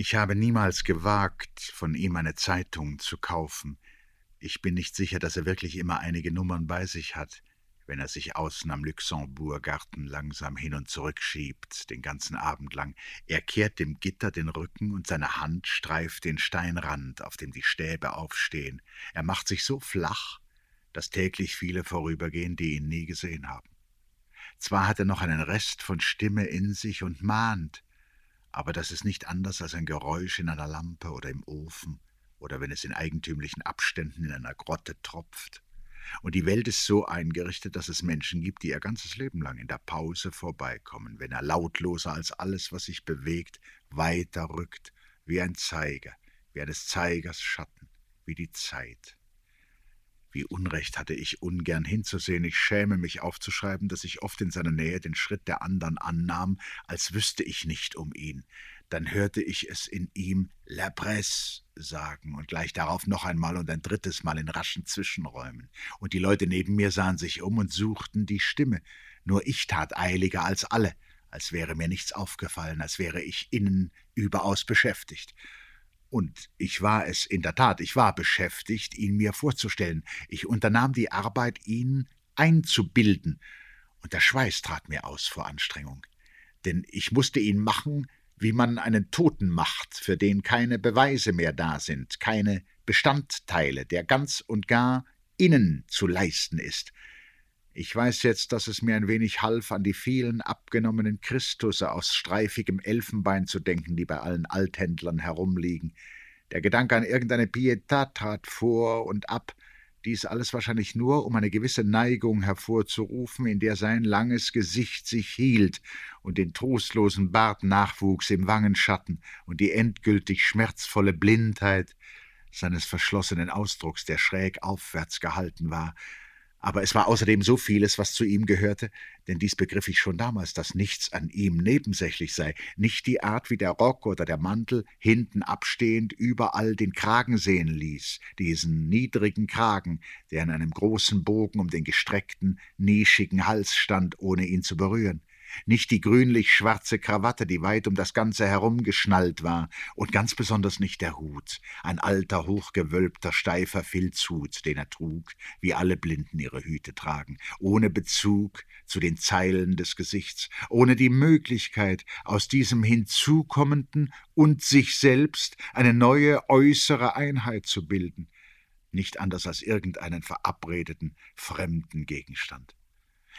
Ich habe niemals gewagt, von ihm eine Zeitung zu kaufen. Ich bin nicht sicher, dass er wirklich immer einige Nummern bei sich hat, wenn er sich außen am Luxemburgarten langsam hin und zurück schiebt, den ganzen Abend lang. Er kehrt dem Gitter den Rücken und seine Hand streift den Steinrand, auf dem die Stäbe aufstehen. Er macht sich so flach, dass täglich viele vorübergehen, die ihn nie gesehen haben. Zwar hat er noch einen Rest von Stimme in sich und mahnt, aber das ist nicht anders als ein Geräusch in einer Lampe oder im Ofen oder wenn es in eigentümlichen Abständen in einer Grotte tropft. Und die Welt ist so eingerichtet, dass es Menschen gibt, die ihr ganzes Leben lang in der Pause vorbeikommen, wenn er lautloser als alles, was sich bewegt, weiter rückt, wie ein Zeiger, wie eines Zeigers Schatten, wie die Zeit. Wie Unrecht hatte ich ungern hinzusehen, ich schäme mich aufzuschreiben, dass ich oft in seiner Nähe den Schritt der anderen annahm, als wüsste ich nicht um ihn. Dann hörte ich es in ihm La Presse sagen und gleich darauf noch einmal und ein drittes Mal in raschen Zwischenräumen. Und die Leute neben mir sahen sich um und suchten die Stimme. Nur ich tat eiliger als alle, als wäre mir nichts aufgefallen, als wäre ich innen überaus beschäftigt. Und ich war es in der Tat, ich war beschäftigt, ihn mir vorzustellen. Ich unternahm die Arbeit, ihn einzubilden. Und der Schweiß trat mir aus vor Anstrengung. Denn ich musste ihn machen, wie man einen Toten macht, für den keine Beweise mehr da sind, keine Bestandteile, der ganz und gar innen zu leisten ist. Ich weiß jetzt, dass es mir ein wenig half, an die vielen abgenommenen Christusse aus streifigem Elfenbein zu denken, die bei allen Althändlern herumliegen. Der Gedanke an irgendeine Pietà trat vor und ab, dies alles wahrscheinlich nur, um eine gewisse Neigung hervorzurufen, in der sein langes Gesicht sich hielt und den trostlosen Bart nachwuchs im Wangenschatten und die endgültig schmerzvolle Blindheit seines verschlossenen Ausdrucks, der schräg aufwärts gehalten war, aber es war außerdem so vieles, was zu ihm gehörte, denn dies begriff ich schon damals, dass nichts an ihm nebensächlich sei, nicht die Art, wie der Rock oder der Mantel hinten abstehend überall den Kragen sehen ließ, diesen niedrigen Kragen, der in einem großen Bogen um den gestreckten, nischigen Hals stand, ohne ihn zu berühren nicht die grünlich-schwarze Krawatte, die weit um das Ganze herumgeschnallt war, und ganz besonders nicht der Hut, ein alter, hochgewölbter, steifer Filzhut, den er trug, wie alle Blinden ihre Hüte tragen, ohne Bezug zu den Zeilen des Gesichts, ohne die Möglichkeit, aus diesem hinzukommenden und sich selbst eine neue äußere Einheit zu bilden, nicht anders als irgendeinen verabredeten, fremden Gegenstand.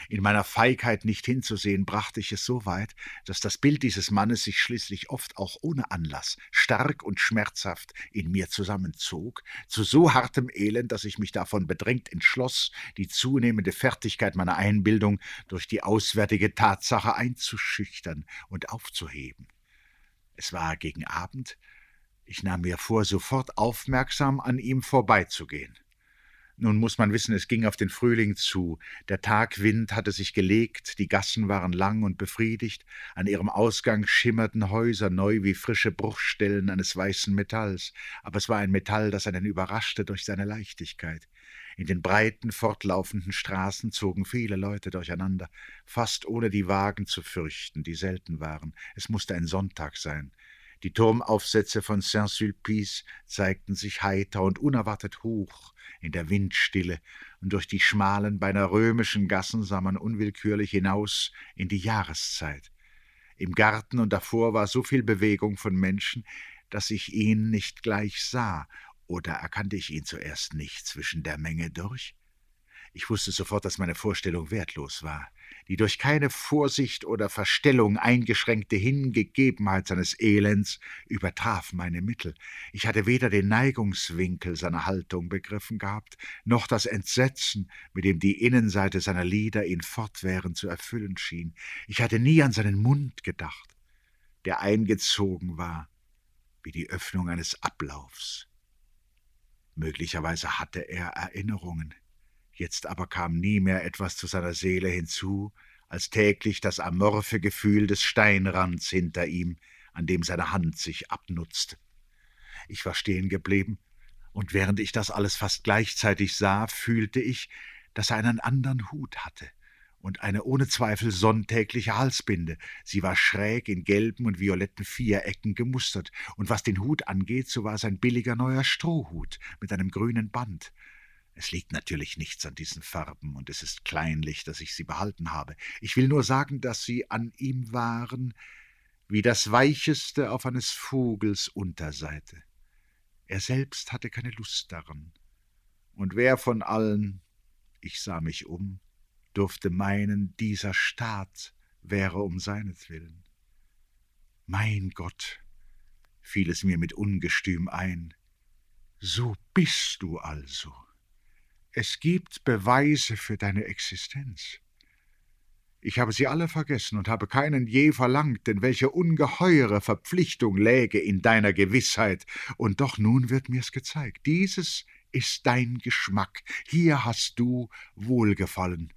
In meiner Feigheit nicht hinzusehen, brachte ich es so weit, dass das Bild dieses Mannes sich schließlich oft auch ohne Anlass stark und schmerzhaft in mir zusammenzog, zu so hartem Elend, dass ich mich davon bedrängt entschloss, die zunehmende Fertigkeit meiner Einbildung durch die auswärtige Tatsache einzuschüchtern und aufzuheben. Es war gegen Abend, ich nahm mir vor, sofort aufmerksam an ihm vorbeizugehen. Nun muss man wissen, es ging auf den Frühling zu. Der Tagwind hatte sich gelegt, die Gassen waren lang und befriedigt, an ihrem Ausgang schimmerten Häuser neu wie frische Bruchstellen eines weißen Metalls, aber es war ein Metall, das einen überraschte durch seine Leichtigkeit. In den breiten, fortlaufenden Straßen zogen viele Leute durcheinander, fast ohne die Wagen zu fürchten, die selten waren. Es musste ein Sonntag sein. Die Turmaufsätze von Saint-Sulpice zeigten sich heiter und unerwartet hoch in der Windstille, und durch die schmalen, beinahe römischen Gassen sah man unwillkürlich hinaus in die Jahreszeit. Im Garten und davor war so viel Bewegung von Menschen, dass ich ihn nicht gleich sah, oder erkannte ich ihn zuerst nicht zwischen der Menge durch? Ich wusste sofort, dass meine Vorstellung wertlos war. Die durch keine Vorsicht oder Verstellung eingeschränkte Hingegebenheit seines Elends übertraf meine Mittel. Ich hatte weder den Neigungswinkel seiner Haltung begriffen gehabt, noch das Entsetzen, mit dem die Innenseite seiner Lider ihn fortwährend zu erfüllen schien. Ich hatte nie an seinen Mund gedacht, der eingezogen war wie die Öffnung eines Ablaufs. Möglicherweise hatte er Erinnerungen, Jetzt aber kam nie mehr etwas zu seiner Seele hinzu, als täglich das amorphe Gefühl des Steinrands hinter ihm, an dem seine Hand sich abnutzte. Ich war stehen geblieben, und während ich das alles fast gleichzeitig sah, fühlte ich, dass er einen anderen Hut hatte und eine ohne Zweifel sonntägliche Halsbinde. Sie war schräg in gelben und violetten Vierecken gemustert, und was den Hut angeht, so war es ein billiger neuer Strohhut mit einem grünen Band. Es liegt natürlich nichts an diesen Farben, und es ist kleinlich, dass ich sie behalten habe. Ich will nur sagen, dass sie an ihm waren wie das Weicheste auf eines Vogels Unterseite. Er selbst hatte keine Lust daran. Und wer von allen, ich sah mich um, durfte meinen, dieser Staat wäre um seinetwillen. Mein Gott, fiel es mir mit Ungestüm ein, so bist du also. Es gibt Beweise für deine Existenz. Ich habe sie alle vergessen und habe keinen je verlangt, denn welche ungeheure Verpflichtung läge in deiner Gewissheit, und doch nun wird mir's gezeigt. Dieses ist dein Geschmack, hier hast du Wohlgefallen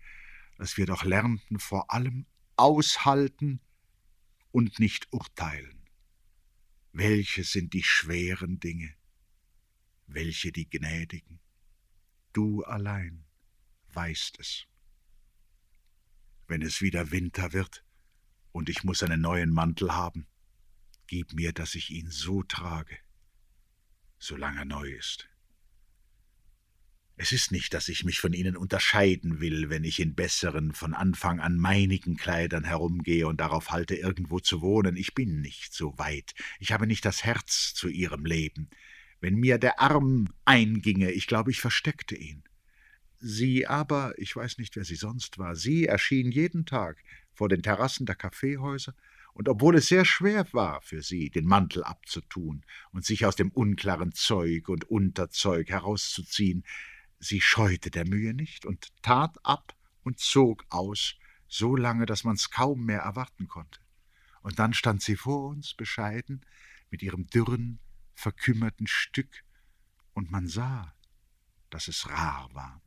dass wir doch lernten vor allem aushalten und nicht urteilen. Welche sind die schweren Dinge, welche die gnädigen? Du allein weißt es. Wenn es wieder Winter wird und ich muss einen neuen Mantel haben, gib mir, dass ich ihn so trage, solange er neu ist. Es ist nicht, dass ich mich von ihnen unterscheiden will, wenn ich in besseren, von Anfang an meinigen Kleidern herumgehe und darauf halte, irgendwo zu wohnen. Ich bin nicht so weit. Ich habe nicht das Herz zu ihrem Leben. Wenn mir der Arm einginge, ich glaube, ich versteckte ihn. Sie aber, ich weiß nicht, wer sie sonst war, sie erschien jeden Tag vor den Terrassen der Kaffeehäuser, und obwohl es sehr schwer war für sie, den Mantel abzutun und sich aus dem unklaren Zeug und Unterzeug herauszuziehen, Sie scheute der Mühe nicht und tat ab und zog aus, so lange, dass man's kaum mehr erwarten konnte. Und dann stand sie vor uns, bescheiden, mit ihrem dürren, verkümmerten Stück, und man sah, dass es rar war.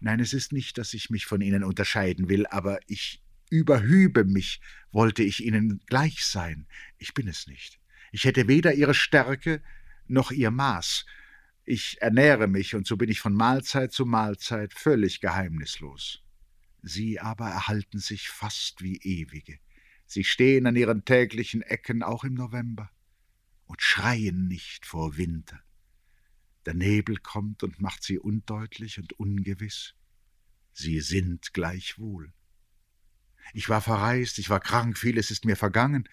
Nein, es ist nicht, dass ich mich von ihnen unterscheiden will, aber ich überhübe mich, wollte ich ihnen gleich sein. Ich bin es nicht. Ich hätte weder ihre Stärke noch ihr Maß, ich ernähre mich, und so bin ich von Mahlzeit zu Mahlzeit völlig geheimnislos. Sie aber erhalten sich fast wie ewige. Sie stehen an ihren täglichen Ecken auch im November und schreien nicht vor Winter. Der Nebel kommt und macht sie undeutlich und ungewiss. Sie sind gleichwohl. Ich war verreist, ich war krank, vieles ist mir vergangen,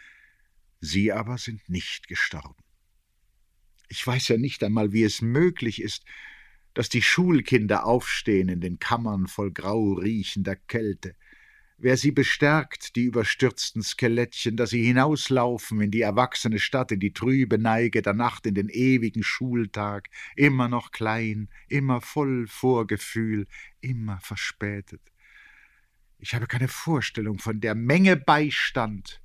Sie aber sind nicht gestorben. Ich weiß ja nicht einmal, wie es möglich ist, dass die Schulkinder aufstehen in den Kammern voll grau riechender Kälte. Wer sie bestärkt, die überstürzten Skelettchen, dass sie hinauslaufen in die erwachsene Stadt, in die trübe Neige der Nacht, in den ewigen Schultag, immer noch klein, immer voll Vorgefühl, immer verspätet. Ich habe keine Vorstellung von der Menge Beistand,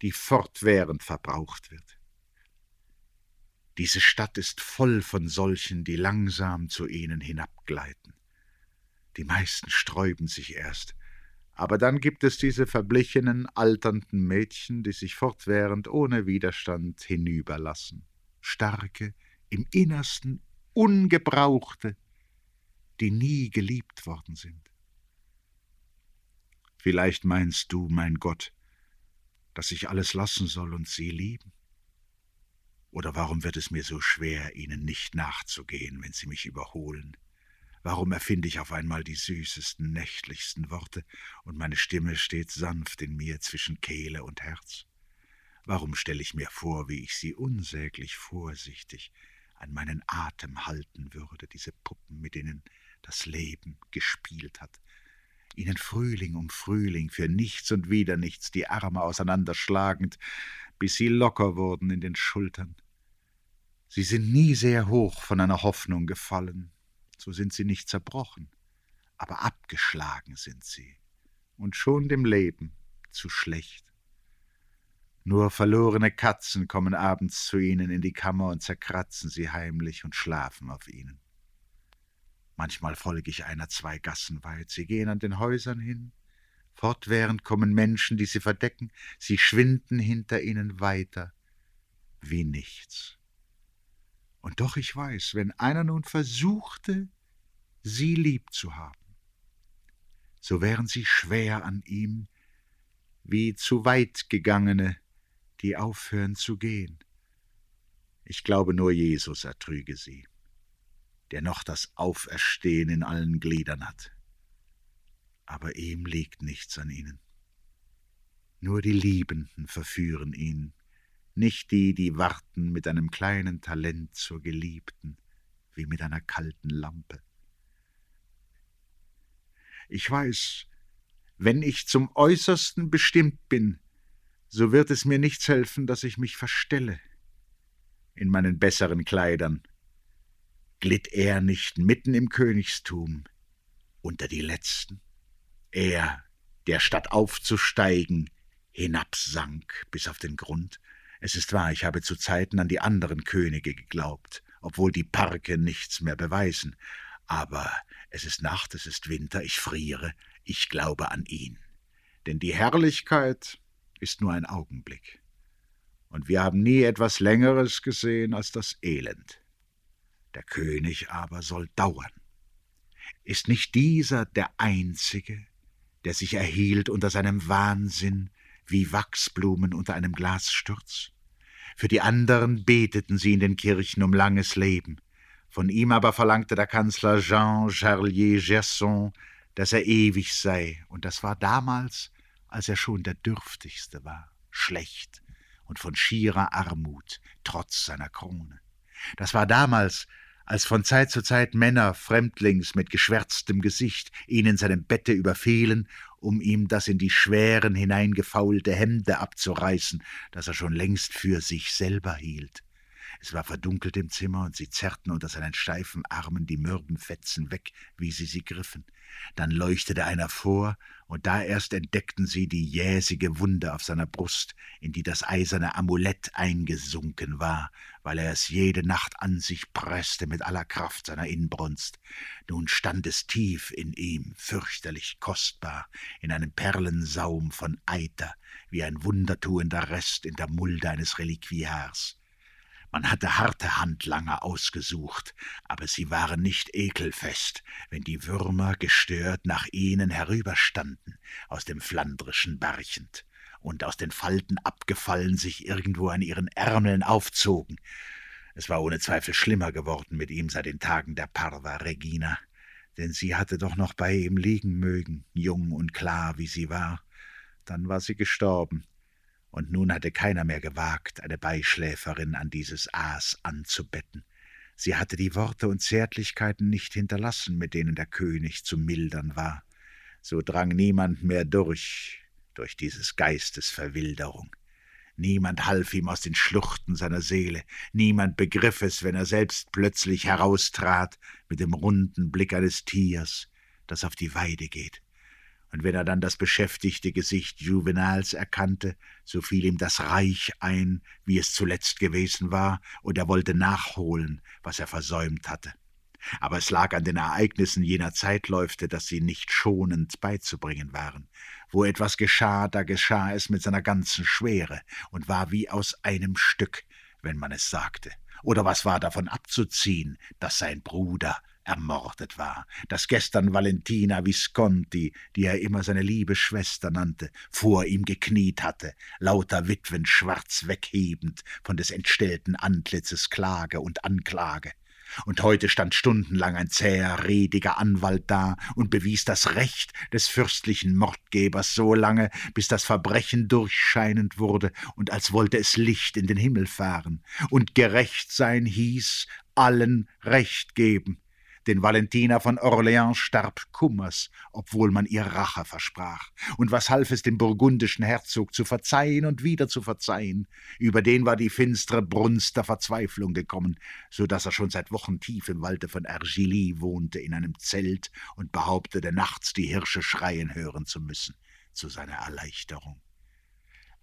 die fortwährend verbraucht wird. Diese Stadt ist voll von solchen, die langsam zu ihnen hinabgleiten. Die meisten sträuben sich erst, aber dann gibt es diese verblichenen, alternden Mädchen, die sich fortwährend ohne Widerstand hinüberlassen. Starke, im Innersten ungebrauchte, die nie geliebt worden sind. Vielleicht meinst du, mein Gott, dass ich alles lassen soll und sie lieben? Oder warum wird es mir so schwer, ihnen nicht nachzugehen, wenn sie mich überholen? Warum erfinde ich auf einmal die süßesten, nächtlichsten Worte, und meine Stimme steht sanft in mir zwischen Kehle und Herz? Warum stelle ich mir vor, wie ich sie unsäglich vorsichtig an meinen Atem halten würde, diese Puppen, mit denen das Leben gespielt hat, ihnen Frühling um Frühling für nichts und wieder nichts die Arme auseinanderschlagend, bis sie locker wurden in den Schultern, Sie sind nie sehr hoch von einer Hoffnung gefallen, so sind sie nicht zerbrochen, aber abgeschlagen sind sie und schon dem Leben zu schlecht. Nur verlorene Katzen kommen abends zu ihnen in die Kammer und zerkratzen sie heimlich und schlafen auf ihnen. Manchmal folge ich einer zwei Gassen weit, sie gehen an den Häusern hin, fortwährend kommen Menschen, die sie verdecken, sie schwinden hinter ihnen weiter wie nichts. Und doch ich weiß, wenn einer nun versuchte, sie lieb zu haben, so wären sie schwer an ihm, wie zu weit gegangene, die aufhören zu gehen. Ich glaube, nur Jesus ertrüge sie, der noch das Auferstehen in allen Gliedern hat. Aber ihm liegt nichts an ihnen. Nur die Liebenden verführen ihn, nicht die, die warten mit einem kleinen Talent zur Geliebten, wie mit einer kalten Lampe. Ich weiß, wenn ich zum Äußersten bestimmt bin, so wird es mir nichts helfen, dass ich mich verstelle. In meinen besseren Kleidern glitt er nicht mitten im Königstum unter die Letzten. Er, der statt aufzusteigen, hinabsank bis auf den Grund. Es ist wahr, ich habe zu Zeiten an die anderen Könige geglaubt, obwohl die Parke nichts mehr beweisen. Aber es ist Nacht, es ist Winter, ich friere, ich glaube an ihn. Denn die Herrlichkeit ist nur ein Augenblick. Und wir haben nie etwas Längeres gesehen als das Elend. Der König aber soll dauern. Ist nicht dieser der Einzige, der sich erhielt unter seinem Wahnsinn wie Wachsblumen unter einem Glassturz? Für die anderen beteten sie in den Kirchen um langes Leben. Von ihm aber verlangte der Kanzler Jean Charlier Gerson, dass er ewig sei, und das war damals, als er schon der Dürftigste war, schlecht und von schierer Armut, trotz seiner Krone. Das war damals, als von Zeit zu Zeit Männer fremdlings mit geschwärztem Gesicht ihn in seinem Bette überfielen, um ihm das in die schweren hineingefaulte Hemde abzureißen, das er schon längst für sich selber hielt. Es war verdunkelt im Zimmer, und sie zerrten unter seinen steifen Armen die mürben Fetzen weg, wie sie sie griffen. Dann leuchtete einer vor, und da erst entdeckten sie die jäsige Wunde auf seiner Brust, in die das eiserne Amulett eingesunken war, weil er es jede Nacht an sich presste mit aller Kraft seiner Inbrunst. Nun stand es tief in ihm, fürchterlich kostbar, in einem Perlensaum von Eiter, wie ein wundertuender Rest in der Mulde eines Reliquiars. Man hatte harte Handlanger ausgesucht, aber sie waren nicht ekelfest, wenn die Würmer gestört nach ihnen herüberstanden, aus dem Flandrischen barchend, und aus den Falten abgefallen sich irgendwo an ihren Ärmeln aufzogen. Es war ohne Zweifel schlimmer geworden mit ihm seit den Tagen der Parva Regina, denn sie hatte doch noch bei ihm liegen mögen, jung und klar wie sie war. Dann war sie gestorben, und nun hatte keiner mehr gewagt, eine Beischläferin an dieses Aas anzubetten. Sie hatte die Worte und Zärtlichkeiten nicht hinterlassen, mit denen der König zu mildern war. So drang niemand mehr durch, durch dieses Geistes Verwilderung. Niemand half ihm aus den Schluchten seiner Seele, niemand begriff es, wenn er selbst plötzlich heraustrat mit dem runden Blick eines Tiers, das auf die Weide geht und wenn er dann das beschäftigte Gesicht Juvenals erkannte, so fiel ihm das Reich ein, wie es zuletzt gewesen war, und er wollte nachholen, was er versäumt hatte. Aber es lag an den Ereignissen jener Zeitläufte, dass sie nicht schonend beizubringen waren. Wo etwas geschah, da geschah es mit seiner ganzen Schwere und war wie aus einem Stück, wenn man es sagte. Oder was war davon abzuziehen, dass sein Bruder ermordet war, dass gestern Valentina Visconti, die er immer seine liebe Schwester nannte, vor ihm gekniet hatte, lauter Witwen schwarz weghebend von des entstellten Antlitzes Klage und Anklage. Und heute stand stundenlang ein zäher, rediger Anwalt da und bewies das Recht des fürstlichen Mordgebers so lange, bis das Verbrechen durchscheinend wurde und als wollte es Licht in den Himmel fahren. Und gerecht sein hieß, allen Recht geben. Denn Valentina von Orleans starb Kummers, obwohl man ihr Rache versprach. Und was half es dem burgundischen Herzog zu verzeihen und wieder zu verzeihen? Über den war die finstere Brunst der Verzweiflung gekommen, so dass er schon seit Wochen tief im Walde von Ergilly wohnte in einem Zelt und behauptete, nachts die Hirsche schreien hören zu müssen, zu seiner Erleichterung.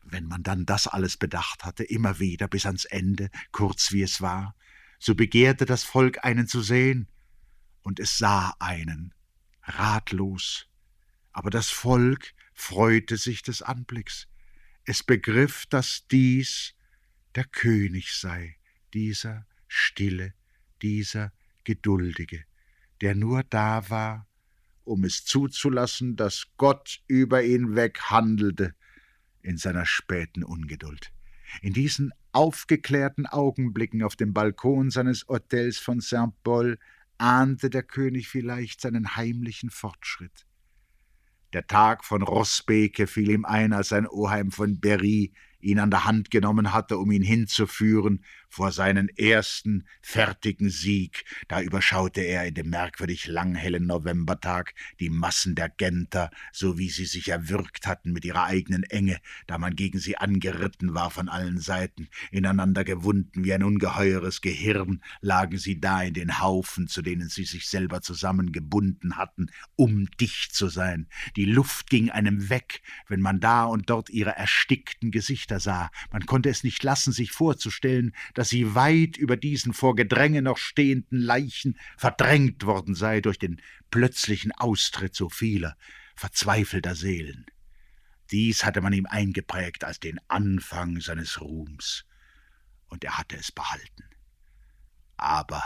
Wenn man dann das alles bedacht hatte, immer wieder bis ans Ende, kurz wie es war, so begehrte das Volk einen zu sehen, und es sah einen, ratlos, aber das Volk freute sich des Anblicks. Es begriff, dass dies der König sei, dieser stille, dieser geduldige, der nur da war, um es zuzulassen, dass Gott über ihn weg handelte in seiner späten Ungeduld. In diesen aufgeklärten Augenblicken auf dem Balkon seines Hotels von Saint-Paul ahnte der König vielleicht seinen heimlichen Fortschritt. Der Tag von Rossbeke fiel ihm ein, als sein Oheim von Berry ihn an der Hand genommen hatte, um ihn hinzuführen vor seinen ersten fertigen Sieg. Da überschaute er in dem merkwürdig langhellen Novembertag die Massen der Genter, so wie sie sich erwürgt hatten mit ihrer eigenen Enge, da man gegen sie angeritten war von allen Seiten. Ineinander gewunden wie ein ungeheures Gehirn lagen sie da in den Haufen, zu denen sie sich selber zusammengebunden hatten, um dicht zu sein. Die Luft ging einem weg, wenn man da und dort ihre erstickten Gesichter sah. Man konnte es nicht lassen, sich vorzustellen, dass sie weit über diesen vor Gedränge noch stehenden Leichen verdrängt worden sei durch den plötzlichen Austritt so vieler verzweifelter Seelen. Dies hatte man ihm eingeprägt als den Anfang seines Ruhms, und er hatte es behalten. Aber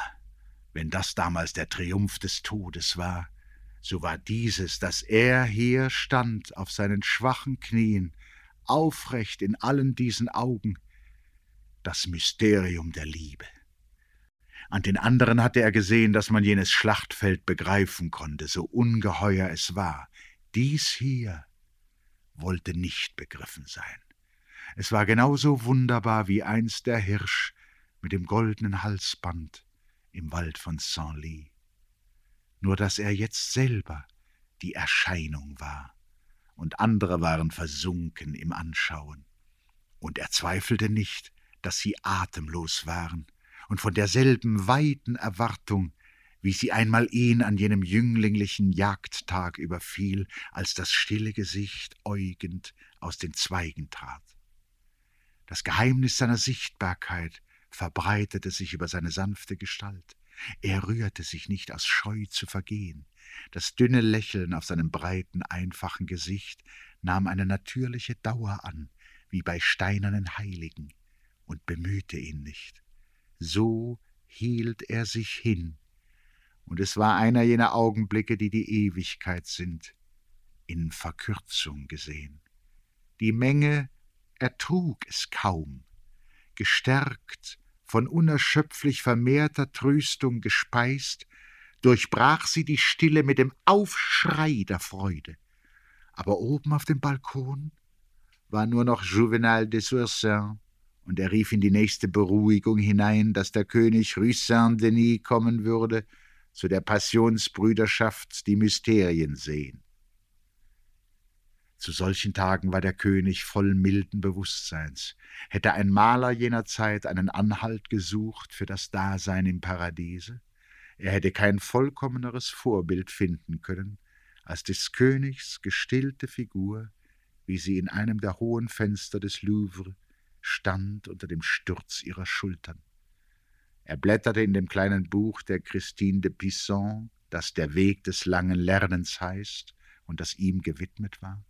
wenn das damals der Triumph des Todes war, so war dieses, dass er hier stand auf seinen schwachen Knien aufrecht in allen diesen Augen, das Mysterium der Liebe. An den anderen hatte er gesehen, dass man jenes Schlachtfeld begreifen konnte, so ungeheuer es war. Dies hier wollte nicht begriffen sein. Es war genauso wunderbar wie einst der Hirsch mit dem goldenen Halsband im Wald von Saint-Ly. Nur dass er jetzt selber die Erscheinung war und andere waren versunken im Anschauen. Und er zweifelte nicht, dass sie atemlos waren und von derselben weiten Erwartung, wie sie einmal ihn an jenem jünglinglichen Jagdtag überfiel, als das stille Gesicht äugend aus den Zweigen trat. Das Geheimnis seiner Sichtbarkeit verbreitete sich über seine sanfte Gestalt. Er rührte sich nicht aus Scheu zu vergehen. Das dünne Lächeln auf seinem breiten, einfachen Gesicht nahm eine natürliche Dauer an, wie bei steinernen Heiligen, und bemühte ihn nicht. So hielt er sich hin, und es war einer jener Augenblicke, die die Ewigkeit sind, in Verkürzung gesehen. Die Menge ertrug es kaum, gestärkt, von unerschöpflich vermehrter Tröstung gespeist, durchbrach sie die Stille mit dem Aufschrei der Freude. Aber oben auf dem Balkon war nur noch Juvenal de Sourcin, und er rief in die nächste Beruhigung hinein, dass der König Rue Saint-Denis kommen würde, zu der Passionsbrüderschaft die Mysterien sehen. Zu solchen Tagen war der König voll milden Bewusstseins. Hätte ein Maler jener Zeit einen Anhalt gesucht für das Dasein im Paradiese? Er hätte kein vollkommeneres Vorbild finden können als des Königs gestillte Figur, wie sie in einem der hohen Fenster des Louvre stand unter dem Sturz ihrer Schultern. Er blätterte in dem kleinen Buch der Christine de Pisson, das der Weg des langen Lernens heißt und das ihm gewidmet war.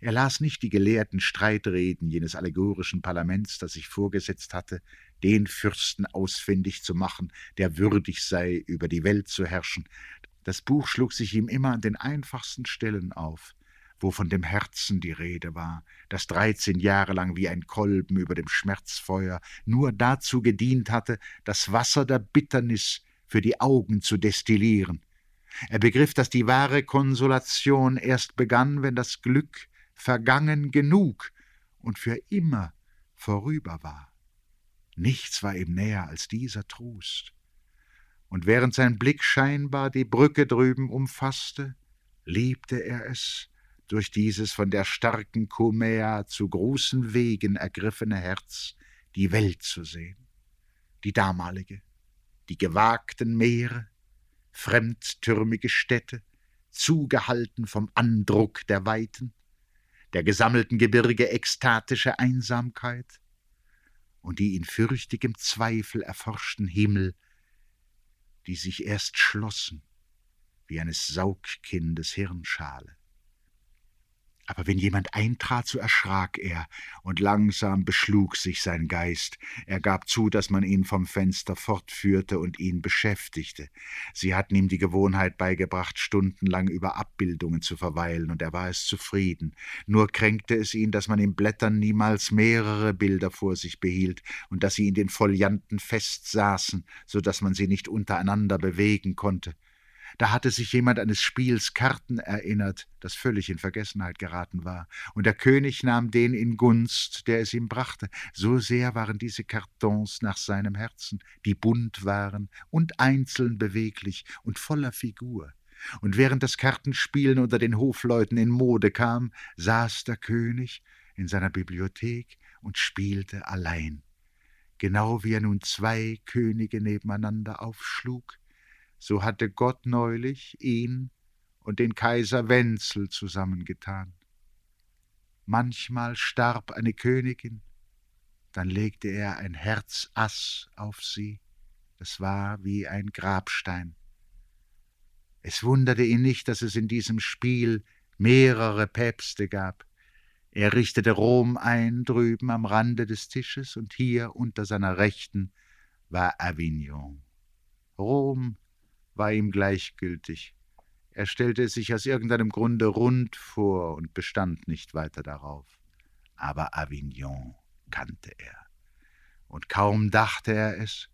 Er las nicht die gelehrten Streitreden jenes allegorischen Parlaments, das sich vorgesetzt hatte, den Fürsten ausfindig zu machen, der würdig sei, über die Welt zu herrschen. Das Buch schlug sich ihm immer an den einfachsten Stellen auf, wo von dem Herzen die Rede war, das dreizehn Jahre lang wie ein Kolben über dem Schmerzfeuer nur dazu gedient hatte, das Wasser der Bitternis für die Augen zu destillieren. Er begriff, dass die wahre Konsolation erst begann, wenn das Glück vergangen genug und für immer vorüber war. Nichts war ihm näher als dieser Trost. Und während sein Blick scheinbar die Brücke drüben umfasste, liebte er es, durch dieses von der starken Chomea zu großen Wegen ergriffene Herz die Welt zu sehen, die damalige, die gewagten Meere, fremdtürmige Städte, zugehalten vom Andruck der Weiten, der gesammelten Gebirge ekstatische Einsamkeit, und die in fürchtigem Zweifel erforschten Himmel, die sich erst schlossen wie eines Saugkindes Hirnschale. Aber wenn jemand eintrat, so erschrak er, und langsam beschlug sich sein Geist. Er gab zu, dass man ihn vom Fenster fortführte und ihn beschäftigte. Sie hatten ihm die Gewohnheit beigebracht, stundenlang über Abbildungen zu verweilen, und er war es zufrieden. Nur kränkte es ihn, dass man im Blättern niemals mehrere Bilder vor sich behielt und dass sie in den Folianten festsaßen, so dass man sie nicht untereinander bewegen konnte. Da hatte sich jemand eines Spiels Karten erinnert, das völlig in Vergessenheit geraten war, und der König nahm den in Gunst, der es ihm brachte. So sehr waren diese Kartons nach seinem Herzen, die bunt waren und einzeln beweglich und voller Figur. Und während das Kartenspielen unter den Hofleuten in Mode kam, saß der König in seiner Bibliothek und spielte allein, genau wie er nun zwei Könige nebeneinander aufschlug, so hatte Gott neulich ihn und den Kaiser Wenzel zusammengetan. Manchmal starb eine Königin, dann legte er ein Herzass auf sie, das war wie ein Grabstein. Es wunderte ihn nicht, dass es in diesem Spiel mehrere Päpste gab. Er richtete Rom ein drüben am Rande des Tisches, und hier unter seiner Rechten war Avignon. Rom war ihm gleichgültig. Er stellte es sich aus irgendeinem Grunde rund vor und bestand nicht weiter darauf. Aber Avignon kannte er. Und kaum dachte er es,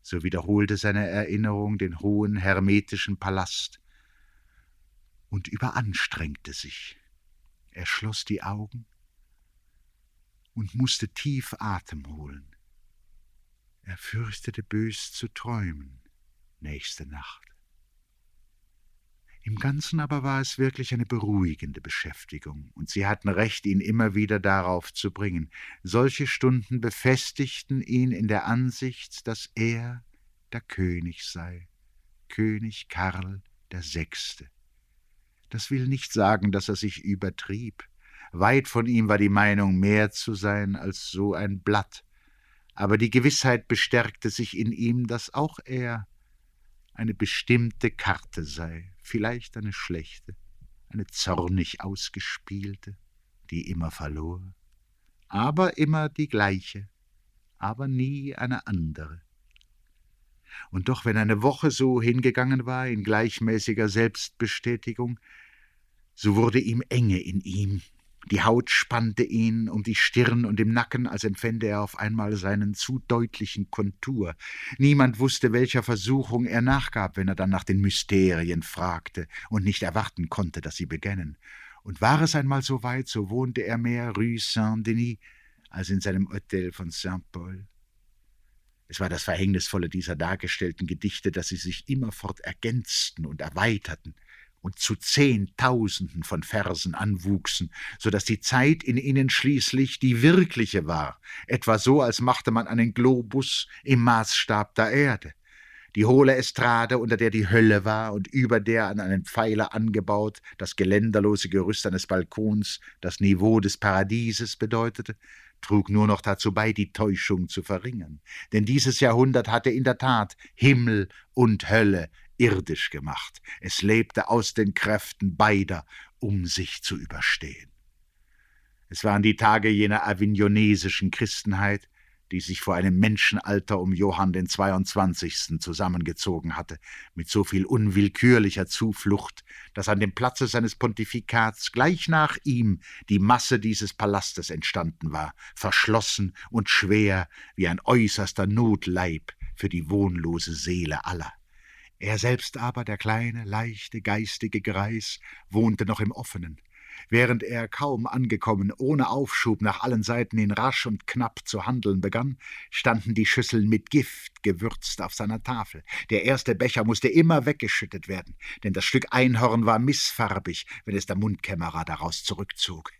so wiederholte seine Erinnerung den hohen hermetischen Palast und überanstrengte sich. Er schloss die Augen und musste tief Atem holen. Er fürchtete bös zu träumen nächste Nacht. Im Ganzen aber war es wirklich eine beruhigende Beschäftigung, und sie hatten recht, ihn immer wieder darauf zu bringen. Solche Stunden befestigten ihn in der Ansicht, dass er der König sei, König Karl der Sechste. Das will nicht sagen, dass er sich übertrieb. Weit von ihm war die Meinung, mehr zu sein als so ein Blatt. Aber die Gewissheit bestärkte sich in ihm, dass auch er eine bestimmte Karte sei, vielleicht eine schlechte, eine zornig ausgespielte, die immer verlor, aber immer die gleiche, aber nie eine andere. Und doch, wenn eine Woche so hingegangen war in gleichmäßiger Selbstbestätigung, so wurde ihm enge in ihm, die Haut spannte ihn um die Stirn und im Nacken, als empfände er auf einmal seinen zu deutlichen Kontur. Niemand wusste, welcher Versuchung er nachgab, wenn er dann nach den Mysterien fragte und nicht erwarten konnte, dass sie begännen. Und war es einmal so weit, so wohnte er mehr Rue Saint-Denis als in seinem Hotel von Saint-Paul. Es war das Verhängnisvolle dieser dargestellten Gedichte, dass sie sich immerfort ergänzten und erweiterten und zu Zehntausenden von Versen anwuchsen, so dass die Zeit in ihnen schließlich die wirkliche war, etwa so, als machte man einen Globus im Maßstab der Erde. Die hohle Estrade, unter der die Hölle war und über der an einen Pfeiler angebaut das geländerlose Gerüst eines Balkons das Niveau des Paradieses bedeutete, trug nur noch dazu bei, die Täuschung zu verringern. Denn dieses Jahrhundert hatte in der Tat Himmel und Hölle irdisch gemacht. Es lebte aus den Kräften beider, um sich zu überstehen. Es waren die Tage jener avignonesischen Christenheit, die sich vor einem Menschenalter um Johann den 22. zusammengezogen hatte, mit so viel unwillkürlicher Zuflucht, dass an dem Platze seines Pontifikats gleich nach ihm die Masse dieses Palastes entstanden war, verschlossen und schwer wie ein äußerster Notleib für die wohnlose Seele aller. Er selbst aber, der kleine, leichte, geistige Greis, wohnte noch im Offenen, während er kaum angekommen, ohne Aufschub nach allen Seiten hin rasch und knapp zu handeln begann, standen die Schüsseln mit Gift gewürzt auf seiner Tafel. Der erste Becher musste immer weggeschüttet werden, denn das Stück Einhorn war missfarbig, wenn es der Mundkämmerer daraus zurückzog.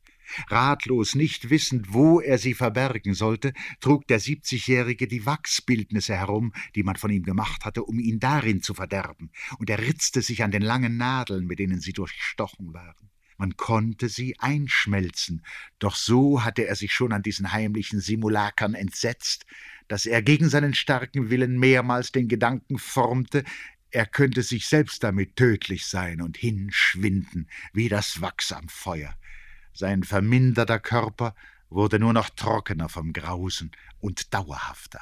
Ratlos, nicht wissend, wo er sie verbergen sollte, trug der Siebzigjährige die Wachsbildnisse herum, die man von ihm gemacht hatte, um ihn darin zu verderben, und er ritzte sich an den langen Nadeln, mit denen sie durchstochen waren. Man konnte sie einschmelzen, doch so hatte er sich schon an diesen heimlichen Simulakern entsetzt, dass er gegen seinen starken Willen mehrmals den Gedanken formte, er könnte sich selbst damit tödlich sein und hinschwinden wie das Wachs am Feuer sein verminderter Körper wurde nur noch trockener vom Grausen und dauerhafter.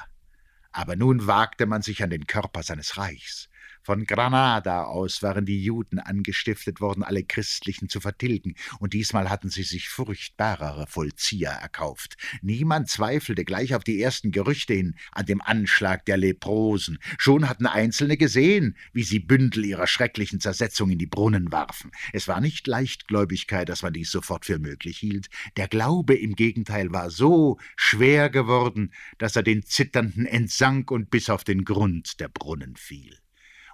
Aber nun wagte man sich an den Körper seines Reichs. Von Granada aus waren die Juden angestiftet worden, alle Christlichen zu vertilgen, und diesmal hatten sie sich furchtbarere Vollzieher erkauft. Niemand zweifelte gleich auf die ersten Gerüchte hin an dem Anschlag der Leprosen. Schon hatten Einzelne gesehen, wie sie Bündel ihrer schrecklichen Zersetzung in die Brunnen warfen. Es war nicht Leichtgläubigkeit, dass man dies sofort für möglich hielt. Der Glaube im Gegenteil war so schwer geworden, dass er den Zitternden entsank und bis auf den Grund der Brunnen fiel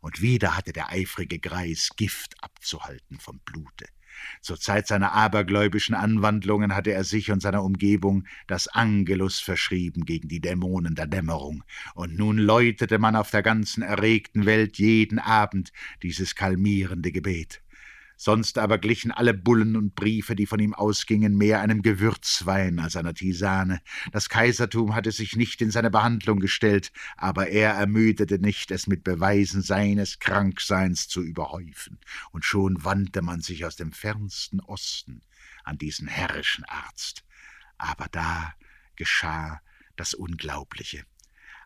und wieder hatte der eifrige Greis Gift abzuhalten vom Blute. Zur Zeit seiner abergläubischen Anwandlungen hatte er sich und seiner Umgebung das Angelus verschrieben gegen die Dämonen der Dämmerung, und nun läutete man auf der ganzen erregten Welt jeden Abend dieses kalmierende Gebet. Sonst aber glichen alle Bullen und Briefe, die von ihm ausgingen, mehr einem Gewürzwein als einer Tisane. Das Kaisertum hatte sich nicht in seine Behandlung gestellt, aber er ermüdete nicht, es mit Beweisen seines Krankseins zu überhäufen. Und schon wandte man sich aus dem fernsten Osten an diesen herrischen Arzt. Aber da geschah das Unglaubliche.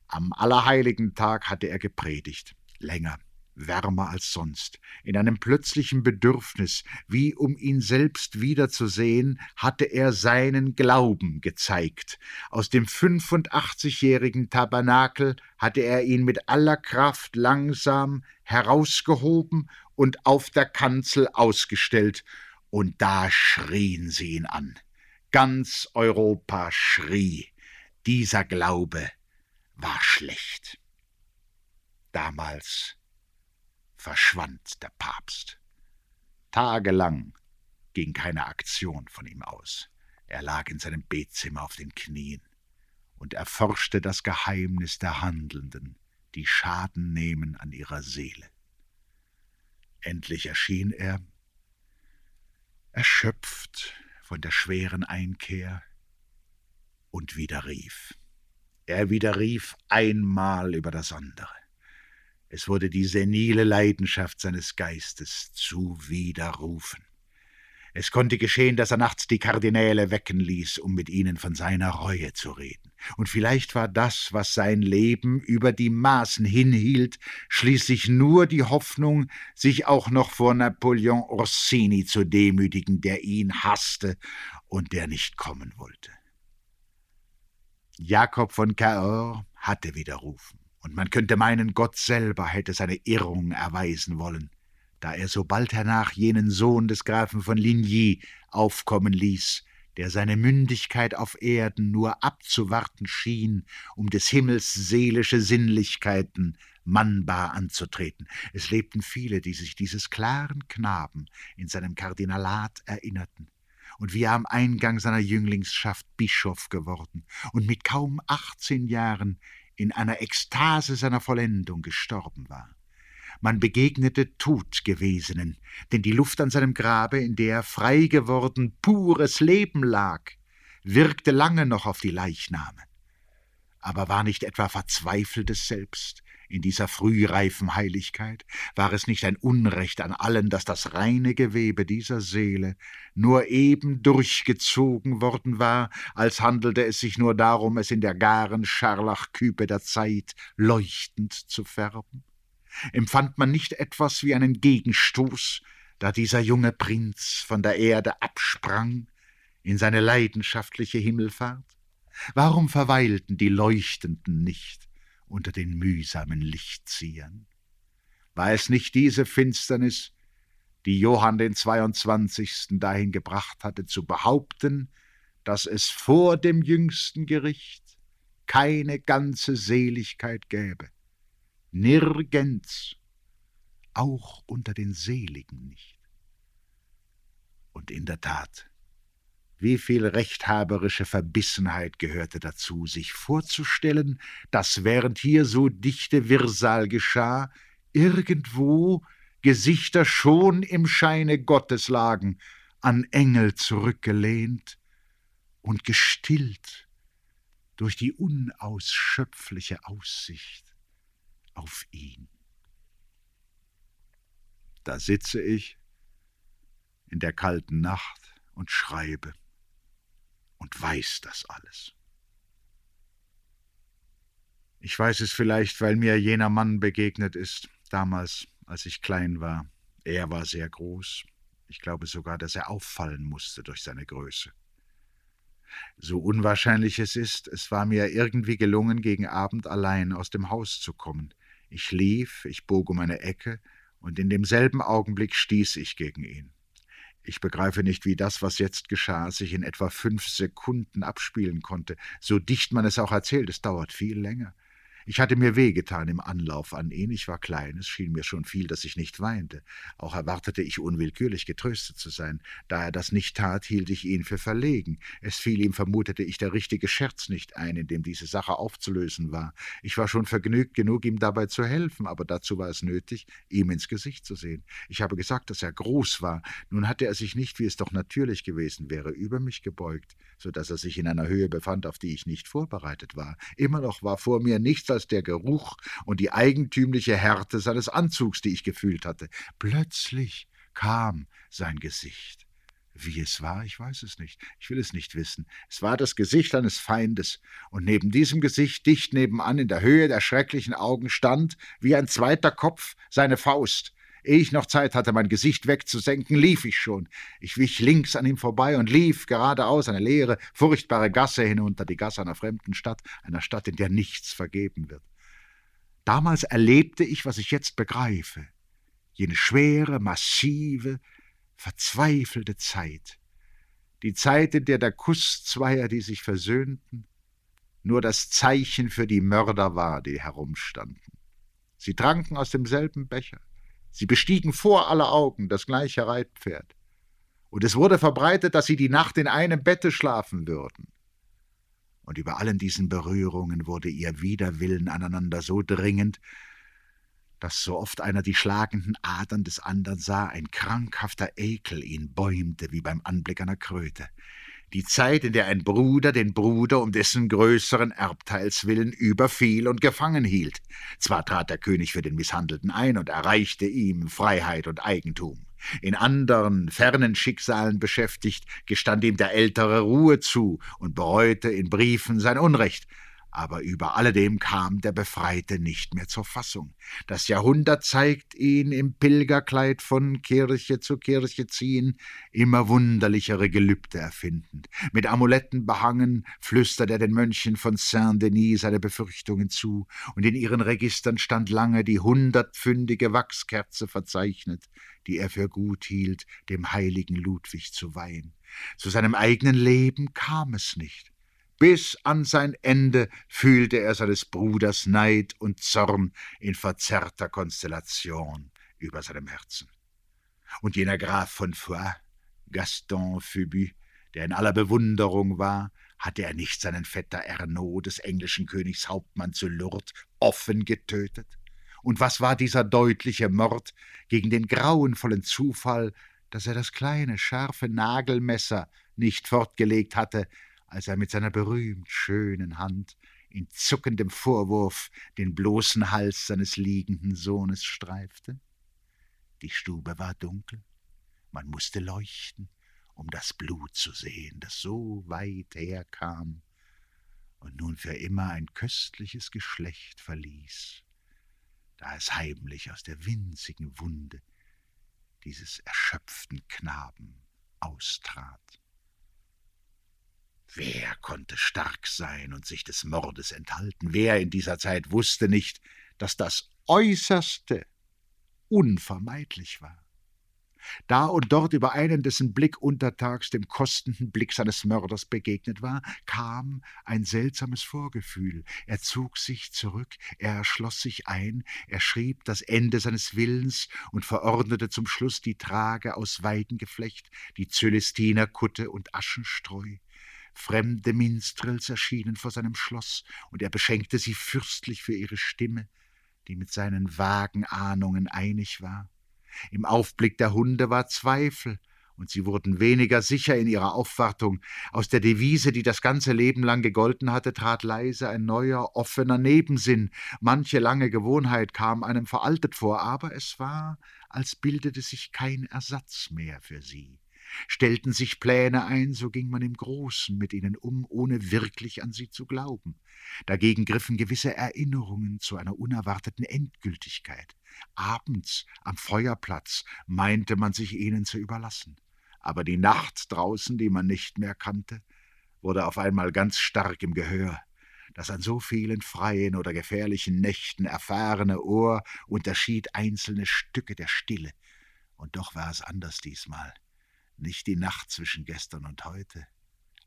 Am allerheiligen Tag hatte er gepredigt, länger, wärmer als sonst. In einem plötzlichen Bedürfnis, wie um ihn selbst wiederzusehen, hatte er seinen Glauben gezeigt. Aus dem fünfundachtzig-jährigen Tabernakel hatte er ihn mit aller Kraft langsam herausgehoben und auf der Kanzel ausgestellt, und da schrien sie ihn an. Ganz Europa schrie. Dieser Glaube war schlecht. Damals verschwand der Papst. Tagelang ging keine Aktion von ihm aus. Er lag in seinem Betzimmer auf den Knien und erforschte das Geheimnis der Handelnden, die Schaden nehmen an ihrer Seele. Endlich erschien er, erschöpft von der schweren Einkehr, und widerrief. Er widerrief einmal über das andere. Es wurde die senile Leidenschaft seines Geistes zu widerrufen. Es konnte geschehen, dass er nachts die Kardinäle wecken ließ, um mit ihnen von seiner Reue zu reden. Und vielleicht war das, was sein Leben über die Maßen hinhielt, schließlich nur die Hoffnung, sich auch noch vor Napoleon Orsini zu demütigen, der ihn hasste und der nicht kommen wollte. Jakob von Cahors hatte widerrufen und man könnte meinen, Gott selber hätte seine Irrung erweisen wollen, da er so bald hernach jenen Sohn des Grafen von Ligny aufkommen ließ, der seine Mündigkeit auf Erden nur abzuwarten schien, um des Himmels seelische Sinnlichkeiten mannbar anzutreten. Es lebten viele, die sich dieses klaren Knaben in seinem Kardinalat erinnerten und wie er am Eingang seiner Jünglingsschaft Bischof geworden und mit kaum achtzehn Jahren in einer Ekstase seiner Vollendung gestorben war. Man begegnete Todgewesenen, denn die Luft an seinem Grabe, in der frei geworden pures Leben lag, wirkte lange noch auf die Leichname. Aber war nicht etwa Verzweifeltes selbst in dieser frühreifen Heiligkeit? War es nicht ein Unrecht an allen, dass das reine Gewebe dieser Seele nur eben durchgezogen worden war, als handelte es sich nur darum, es in der garen Scharlachküpe der Zeit leuchtend zu färben? Empfand man nicht etwas wie einen Gegenstoß, da dieser junge Prinz von der Erde absprang in seine leidenschaftliche Himmelfahrt? Warum verweilten die Leuchtenden nicht? Unter den mühsamen Lichtziehern? War es nicht diese Finsternis, die Johann den 22. dahin gebracht hatte, zu behaupten, dass es vor dem jüngsten Gericht keine ganze Seligkeit gäbe? Nirgends, auch unter den Seligen nicht. Und in der Tat, wie viel rechthaberische Verbissenheit gehörte dazu, sich vorzustellen, dass während hier so dichte Wirrsal geschah, irgendwo Gesichter schon im Scheine Gottes lagen, an Engel zurückgelehnt und gestillt durch die unausschöpfliche Aussicht auf ihn. Da sitze ich in der kalten Nacht und schreibe und weiß das alles. Ich weiß es vielleicht, weil mir jener Mann begegnet ist, damals, als ich klein war. Er war sehr groß. Ich glaube sogar, dass er auffallen musste durch seine Größe. So unwahrscheinlich es ist, es war mir irgendwie gelungen, gegen Abend allein aus dem Haus zu kommen. Ich lief, ich bog um eine Ecke, und in demselben Augenblick stieß ich gegen ihn. Ich begreife nicht, wie das, was jetzt geschah, sich in etwa fünf Sekunden abspielen konnte, so dicht man es auch erzählt, es dauert viel länger. Ich hatte mir wehgetan im Anlauf an ihn, ich war klein, es schien mir schon viel, dass ich nicht weinte. Auch erwartete ich unwillkürlich getröstet zu sein. Da er das nicht tat, hielt ich ihn für verlegen. Es fiel ihm, vermutete ich, der richtige Scherz nicht ein, in dem diese Sache aufzulösen war. Ich war schon vergnügt genug, ihm dabei zu helfen, aber dazu war es nötig, ihm ins Gesicht zu sehen. Ich habe gesagt, dass er groß war. Nun hatte er sich nicht, wie es doch natürlich gewesen wäre, über mich gebeugt, so dass er sich in einer Höhe befand, auf die ich nicht vorbereitet war. Immer noch war vor mir nichts als der Geruch und die eigentümliche Härte seines Anzugs, die ich gefühlt hatte. Plötzlich kam sein Gesicht. Wie es war, ich weiß es nicht. Ich will es nicht wissen. Es war das Gesicht eines Feindes, und neben diesem Gesicht, dicht nebenan in der Höhe der schrecklichen Augen, stand, wie ein zweiter Kopf, seine Faust. Ehe ich noch Zeit hatte, mein Gesicht wegzusenken, lief ich schon. Ich wich links an ihm vorbei und lief geradeaus eine leere, furchtbare Gasse hinunter, die Gasse einer fremden Stadt, einer Stadt, in der nichts vergeben wird. Damals erlebte ich, was ich jetzt begreife, jene schwere, massive, verzweifelte Zeit, die Zeit, in der der Kuss zweier, die sich versöhnten, nur das Zeichen für die Mörder war, die herumstanden. Sie tranken aus demselben Becher, Sie bestiegen vor aller Augen das gleiche Reitpferd. Und es wurde verbreitet, dass sie die Nacht in einem Bette schlafen würden. Und über allen diesen Berührungen wurde ihr Widerwillen aneinander so dringend, dass so oft einer die schlagenden Adern des andern sah, ein krankhafter Ekel ihn bäumte wie beim Anblick einer Kröte die Zeit, in der ein Bruder den Bruder um dessen größeren Erbteils willen überfiel und gefangen hielt. Zwar trat der König für den Misshandelten ein und erreichte ihm Freiheit und Eigentum. In anderen, fernen Schicksalen beschäftigt, gestand ihm der Ältere Ruhe zu und bereute in Briefen sein Unrecht, aber über alledem kam der Befreite nicht mehr zur Fassung. Das Jahrhundert zeigt ihn im Pilgerkleid von Kirche zu Kirche ziehen, immer wunderlichere Gelübde erfindend. Mit Amuletten behangen, flüstert er den Mönchen von Saint-Denis seine Befürchtungen zu, und in ihren Registern stand lange die hundertpfündige Wachskerze verzeichnet, die er für gut hielt, dem heiligen Ludwig zu weihen. Zu seinem eigenen Leben kam es nicht. Bis an sein Ende fühlte er seines Bruders Neid und Zorn in verzerrter Konstellation über seinem Herzen. Und jener Graf von Foix, Gaston Phoebe, der in aller Bewunderung war, hatte er nicht seinen Vetter Ernaud, des englischen Königs Hauptmann zu Lourdes, offen getötet? Und was war dieser deutliche Mord gegen den grauenvollen Zufall, dass er das kleine, scharfe Nagelmesser nicht fortgelegt hatte, als er mit seiner berühmt schönen Hand in zuckendem Vorwurf den bloßen Hals seines liegenden Sohnes streifte? Die Stube war dunkel, man musste leuchten, um das Blut zu sehen, das so weit herkam und nun für immer ein köstliches Geschlecht verließ, da es heimlich aus der winzigen Wunde dieses erschöpften Knaben austrat. Wer konnte stark sein und sich des Mordes enthalten? Wer in dieser Zeit wusste nicht, dass das Äußerste unvermeidlich war? Da und dort über einen, dessen Blick untertags dem kostenden Blick seines Mörders begegnet war, kam ein seltsames Vorgefühl. Er zog sich zurück, er schloss sich ein, er schrieb das Ende seines Willens und verordnete zum Schluss die Trage aus Weidengeflecht, die Zölestinerkutte und Aschenstreu. Fremde Minstrels erschienen vor seinem Schloss, und er beschenkte sie fürstlich für ihre Stimme, die mit seinen vagen Ahnungen einig war. Im Aufblick der Hunde war Zweifel, und sie wurden weniger sicher in ihrer Aufwartung. Aus der Devise, die das ganze Leben lang gegolten hatte, trat leise ein neuer, offener Nebensinn. Manche lange Gewohnheit kam einem veraltet vor, aber es war, als bildete sich kein Ersatz mehr für sie. Stellten sich Pläne ein, so ging man im Großen mit ihnen um, ohne wirklich an sie zu glauben. Dagegen griffen gewisse Erinnerungen zu einer unerwarteten Endgültigkeit. Abends am Feuerplatz meinte man sich ihnen zu überlassen. Aber die Nacht draußen, die man nicht mehr kannte, wurde auf einmal ganz stark im Gehör. Das an so vielen freien oder gefährlichen Nächten erfahrene Ohr unterschied einzelne Stücke der Stille. Und doch war es anders diesmal. Nicht die Nacht zwischen gestern und heute,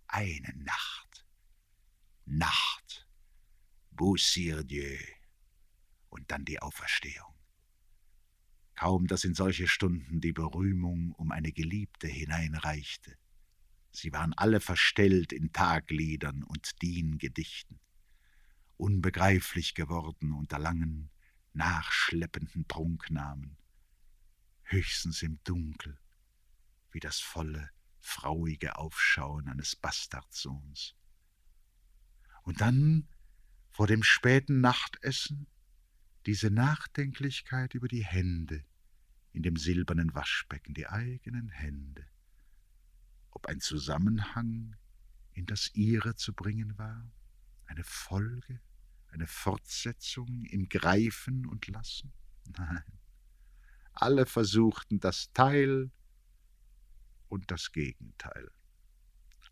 eine Nacht. Nacht. Boussir Dieu. Und dann die Auferstehung. Kaum, dass in solche Stunden die Berühmung um eine Geliebte hineinreichte. Sie waren alle verstellt in Tagliedern und Diengedichten, unbegreiflich geworden unter langen, nachschleppenden Prunknamen, höchstens im Dunkel, wie das volle, frauige Aufschauen eines Bastardsohns. Und dann, vor dem späten Nachtessen, diese Nachdenklichkeit über die Hände in dem silbernen Waschbecken, die eigenen Hände, ob ein Zusammenhang in das ihre zu bringen war, eine Folge, eine Fortsetzung im Greifen und Lassen? Nein, alle versuchten das Teil und das Gegenteil.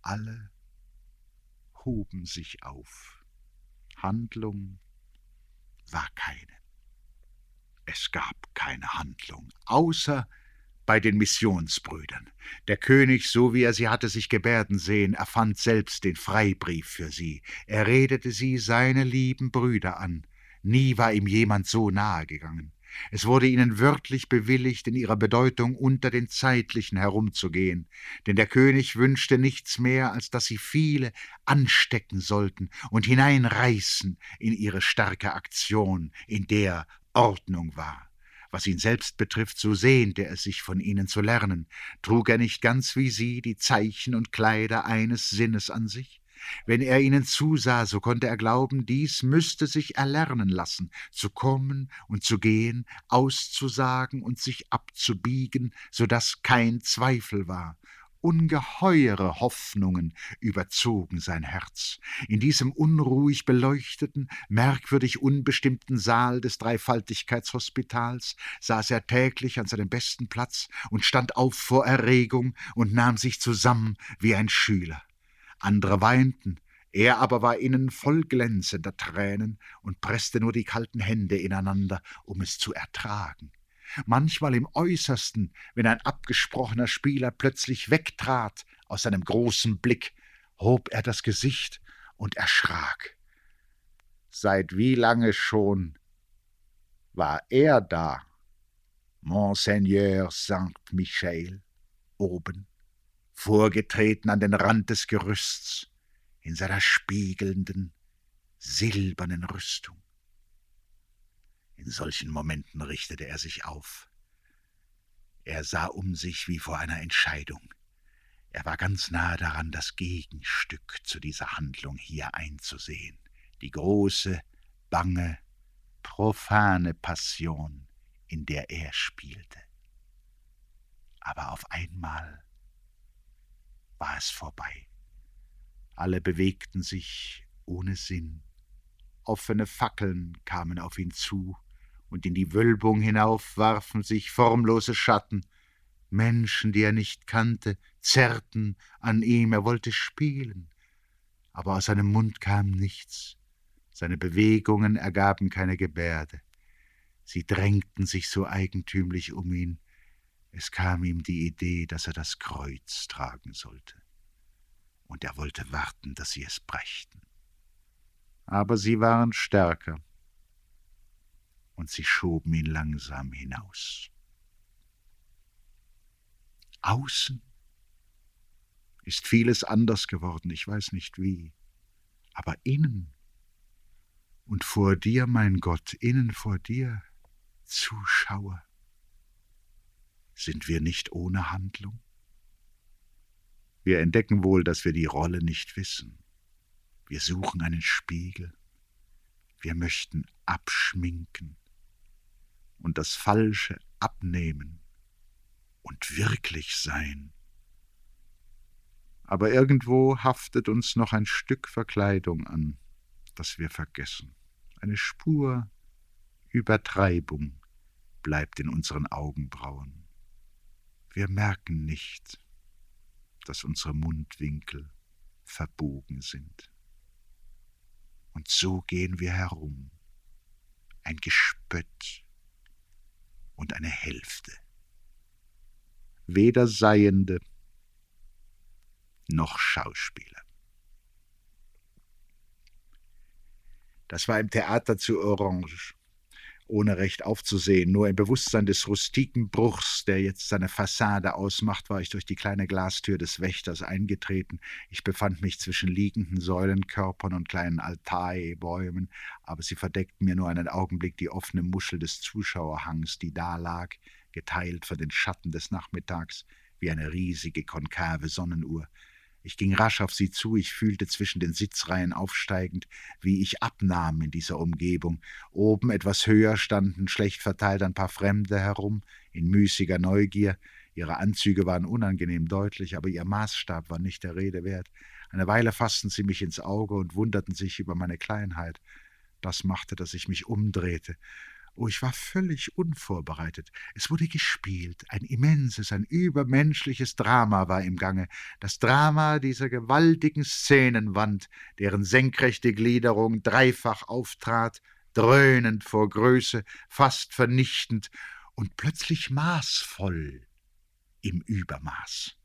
Alle hoben sich auf. Handlung war keine. Es gab keine Handlung, außer bei den Missionsbrüdern. Der König, so wie er sie hatte sich gebärden sehen, erfand selbst den Freibrief für sie. Er redete sie seine lieben Brüder an. Nie war ihm jemand so nahe gegangen. Es wurde ihnen wörtlich bewilligt, in ihrer Bedeutung unter den Zeitlichen herumzugehen, denn der König wünschte nichts mehr, als dass sie viele anstecken sollten und hineinreißen in ihre starke Aktion, in der Ordnung war. Was ihn selbst betrifft, so sehnte er sich von ihnen zu lernen. Trug er nicht ganz wie sie die Zeichen und Kleider eines Sinnes an sich? Wenn er ihnen zusah, so konnte er glauben, dies müsste sich erlernen lassen, zu kommen und zu gehen, auszusagen und sich abzubiegen, so dass kein Zweifel war, Ungeheure Hoffnungen überzogen sein Herz. In diesem unruhig beleuchteten, merkwürdig unbestimmten Saal des Dreifaltigkeitshospitals saß er täglich an seinem besten Platz und stand auf vor Erregung und nahm sich zusammen wie ein Schüler. Andere weinten, er aber war innen voll glänzender Tränen und presste nur die kalten Hände ineinander, um es zu ertragen. Manchmal im äußersten, wenn ein abgesprochener Spieler plötzlich wegtrat aus seinem großen Blick, hob er das Gesicht und erschrak. Seit wie lange schon war er da, Monseigneur Saint Michel, oben, vorgetreten an den Rand des Gerüsts, in seiner spiegelnden, silbernen Rüstung. In solchen Momenten richtete er sich auf. Er sah um sich wie vor einer Entscheidung. Er war ganz nahe daran, das Gegenstück zu dieser Handlung hier einzusehen, die große, bange, profane Passion, in der er spielte. Aber auf einmal war es vorbei. Alle bewegten sich ohne Sinn. Offene Fackeln kamen auf ihn zu, und in die Wölbung hinauf warfen sich formlose Schatten. Menschen, die er nicht kannte, zerrten an ihm, er wollte spielen. Aber aus seinem Mund kam nichts. Seine Bewegungen ergaben keine Gebärde. Sie drängten sich so eigentümlich um ihn. Es kam ihm die Idee, dass er das Kreuz tragen sollte. Und er wollte warten, dass sie es brächten. Aber sie waren stärker und sie schoben ihn langsam hinaus. Außen ist vieles anders geworden, ich weiß nicht wie, aber innen und vor dir, mein Gott, innen vor dir, Zuschauer, sind wir nicht ohne Handlung? Wir entdecken wohl, dass wir die Rolle nicht wissen. Wir suchen einen Spiegel. Wir möchten abschminken und das Falsche abnehmen und wirklich sein Aber irgendwo haftet uns noch ein Stück Verkleidung an, das wir vergessen. Eine Spur Übertreibung bleibt in unseren Augenbrauen. Wir merken nicht, dass unsere Mundwinkel verbogen sind. Und so gehen wir herum, ein Gespött und eine Hälfte. Weder Seiende noch Schauspieler. Das war im Theater zu Orange ohne recht aufzusehen. Nur im Bewusstsein des rustiken Bruchs, der jetzt seine Fassade ausmacht, war ich durch die kleine Glastür des Wächters eingetreten. Ich befand mich zwischen liegenden Säulenkörpern und kleinen Altaibäumen, aber sie verdeckten mir nur einen Augenblick die offene Muschel des Zuschauerhangs, die da lag, geteilt von den Schatten des Nachmittags, wie eine riesige konkave Sonnenuhr. Ich ging rasch auf sie zu, ich fühlte zwischen den Sitzreihen aufsteigend, wie ich abnahm in dieser Umgebung. Oben etwas höher standen schlecht verteilt ein paar Fremde herum, in müßiger Neugier. Ihre Anzüge waren unangenehm deutlich, aber ihr Maßstab war nicht der Rede wert. Eine Weile fassten sie mich ins Auge und wunderten sich über meine Kleinheit. Das machte, dass ich mich umdrehte. Oh, ich war völlig unvorbereitet. Es wurde gespielt. Ein immenses, ein übermenschliches Drama war im Gange. Das Drama dieser gewaltigen Szenenwand, deren senkrechte Gliederung dreifach auftrat, dröhnend vor Größe, fast vernichtend und plötzlich maßvoll im Übermaß.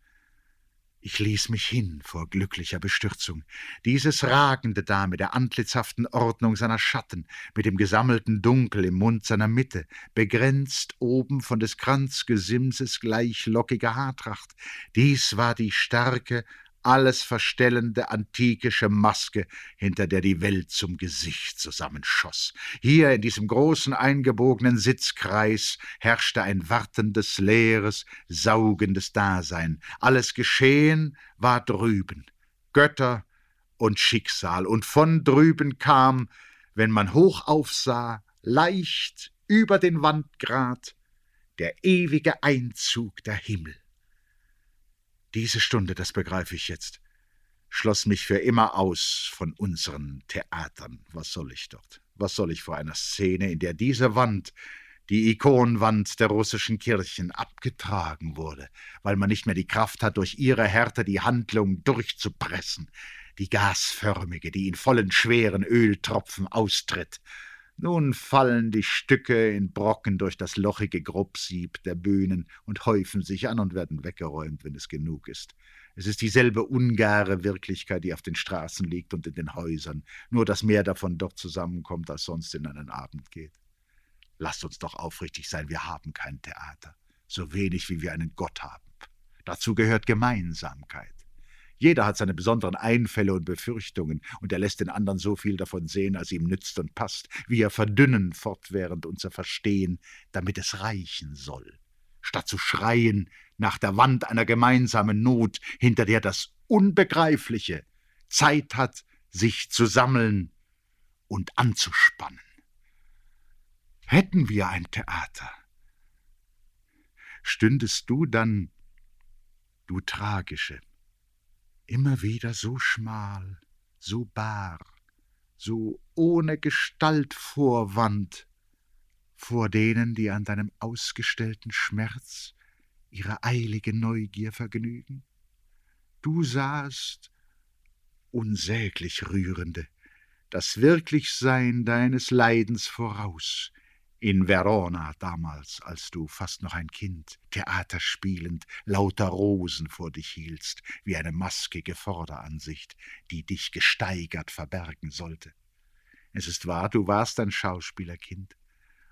Ich ließ mich hin vor glücklicher Bestürzung. Dieses Ragende da mit der antlitzhaften Ordnung seiner Schatten, mit dem gesammelten Dunkel im Mund seiner Mitte, begrenzt oben von des Kranzgesimses gleich lockiger Haartracht, dies war die starke, alles verstellende antikische Maske, hinter der die Welt zum Gesicht zusammenschoss. Hier in diesem großen eingebogenen Sitzkreis herrschte ein wartendes, leeres, saugendes Dasein. Alles Geschehen war drüben. Götter und Schicksal. Und von drüben kam, wenn man hoch aufsah, leicht über den Wandgrat, der ewige Einzug der Himmel. Diese Stunde, das begreife ich jetzt, schloss mich für immer aus von unseren Theatern. Was soll ich dort? Was soll ich vor einer Szene, in der diese Wand, die Ikonwand der russischen Kirchen, abgetragen wurde, weil man nicht mehr die Kraft hat, durch ihre Härte die Handlung durchzupressen, die gasförmige, die in vollen schweren Öltropfen austritt, nun fallen die Stücke in Brocken durch das lochige Grobsieb der Bühnen und häufen sich an und werden weggeräumt, wenn es genug ist. Es ist dieselbe ungare Wirklichkeit, die auf den Straßen liegt und in den Häusern, nur dass mehr davon dort zusammenkommt, als sonst in einen Abend geht. Lasst uns doch aufrichtig sein, wir haben kein Theater, so wenig wie wir einen Gott haben. Dazu gehört Gemeinsamkeit. Jeder hat seine besonderen Einfälle und Befürchtungen, und er lässt den anderen so viel davon sehen, als ihm nützt und passt. Wir verdünnen fortwährend unser Verstehen, damit es reichen soll. Statt zu schreien nach der Wand einer gemeinsamen Not, hinter der das Unbegreifliche Zeit hat, sich zu sammeln und anzuspannen. Hätten wir ein Theater, stündest du dann, du tragische, immer wieder so schmal, so bar, so ohne Gestaltvorwand, vor denen, die an deinem ausgestellten Schmerz ihre eilige Neugier vergnügen? Du sahst, unsäglich rührende, das Wirklichsein deines Leidens voraus, in Verona damals, als du fast noch ein Kind, Theater spielend, lauter Rosen vor dich hieltst, wie eine maskige Vorderansicht, die dich gesteigert verbergen sollte. Es ist wahr, du warst ein Schauspielerkind,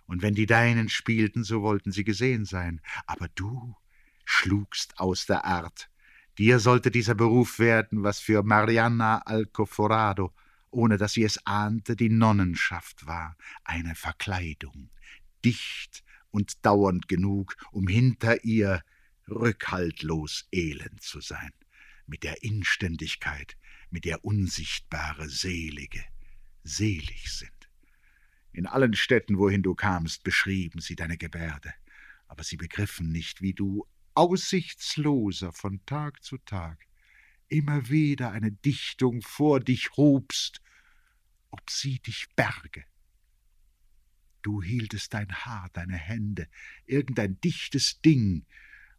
und wenn die Deinen spielten, so wollten sie gesehen sein, aber du schlugst aus der Art. Dir sollte dieser Beruf werden, was für Marianna Alcoforado, ohne dass sie es ahnte, die Nonnenschaft war, eine Verkleidung, dicht und dauernd genug, um hinter ihr rückhaltlos elend zu sein, mit der Inständigkeit, mit der unsichtbare Selige selig sind. In allen Städten, wohin du kamst, beschrieben sie deine Gebärde, aber sie begriffen nicht, wie du aussichtsloser von Tag zu Tag immer wieder eine Dichtung vor dich hobst, ob sie dich berge. Du hieltest dein Haar, deine Hände, irgendein dichtes Ding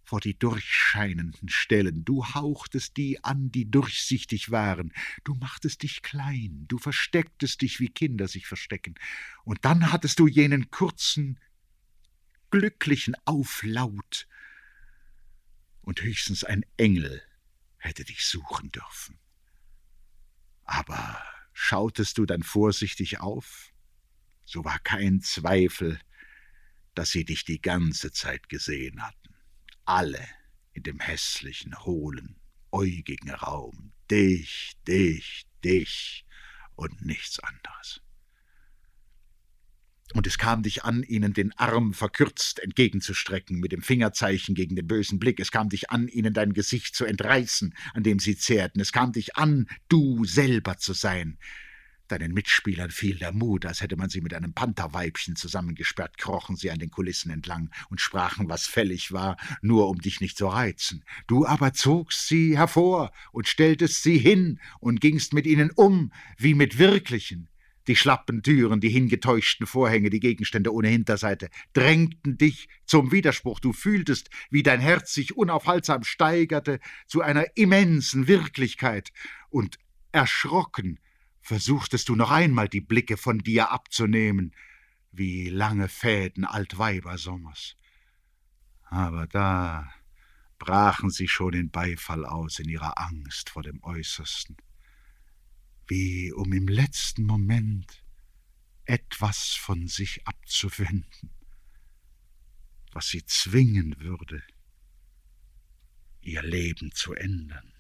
vor die durchscheinenden Stellen, du hauchtest die an, die durchsichtig waren, du machtest dich klein, du verstecktest dich, wie Kinder sich verstecken, und dann hattest du jenen kurzen, glücklichen Auflaut, und höchstens ein Engel hätte dich suchen dürfen. Aber schautest du dann vorsichtig auf, so war kein Zweifel, dass sie dich die ganze Zeit gesehen hatten. Alle in dem hässlichen, hohlen, äugigen Raum. Dich, dich, dich und nichts anderes und es kam dich an, ihnen den Arm verkürzt entgegenzustrecken, mit dem Fingerzeichen gegen den bösen Blick. Es kam dich an, ihnen dein Gesicht zu entreißen, an dem sie zehrten. Es kam dich an, du selber zu sein. Deinen Mitspielern fiel der Mut, als hätte man sie mit einem Pantherweibchen zusammengesperrt, krochen sie an den Kulissen entlang und sprachen, was fällig war, nur um dich nicht zu reizen. Du aber zogst sie hervor und stelltest sie hin und gingst mit ihnen um, wie mit wirklichen. Die schlappen Türen, die hingetäuschten Vorhänge, die Gegenstände ohne Hinterseite drängten dich zum Widerspruch. Du fühltest, wie dein Herz sich unaufhaltsam steigerte zu einer immensen Wirklichkeit. Und erschrocken versuchtest du noch einmal die Blicke von dir abzunehmen, wie lange Fäden Altweibersommers. Aber da brachen sie schon in Beifall aus in ihrer Angst vor dem Äußersten wie um im letzten Moment etwas von sich abzuwenden, was sie zwingen würde, ihr Leben zu ändern.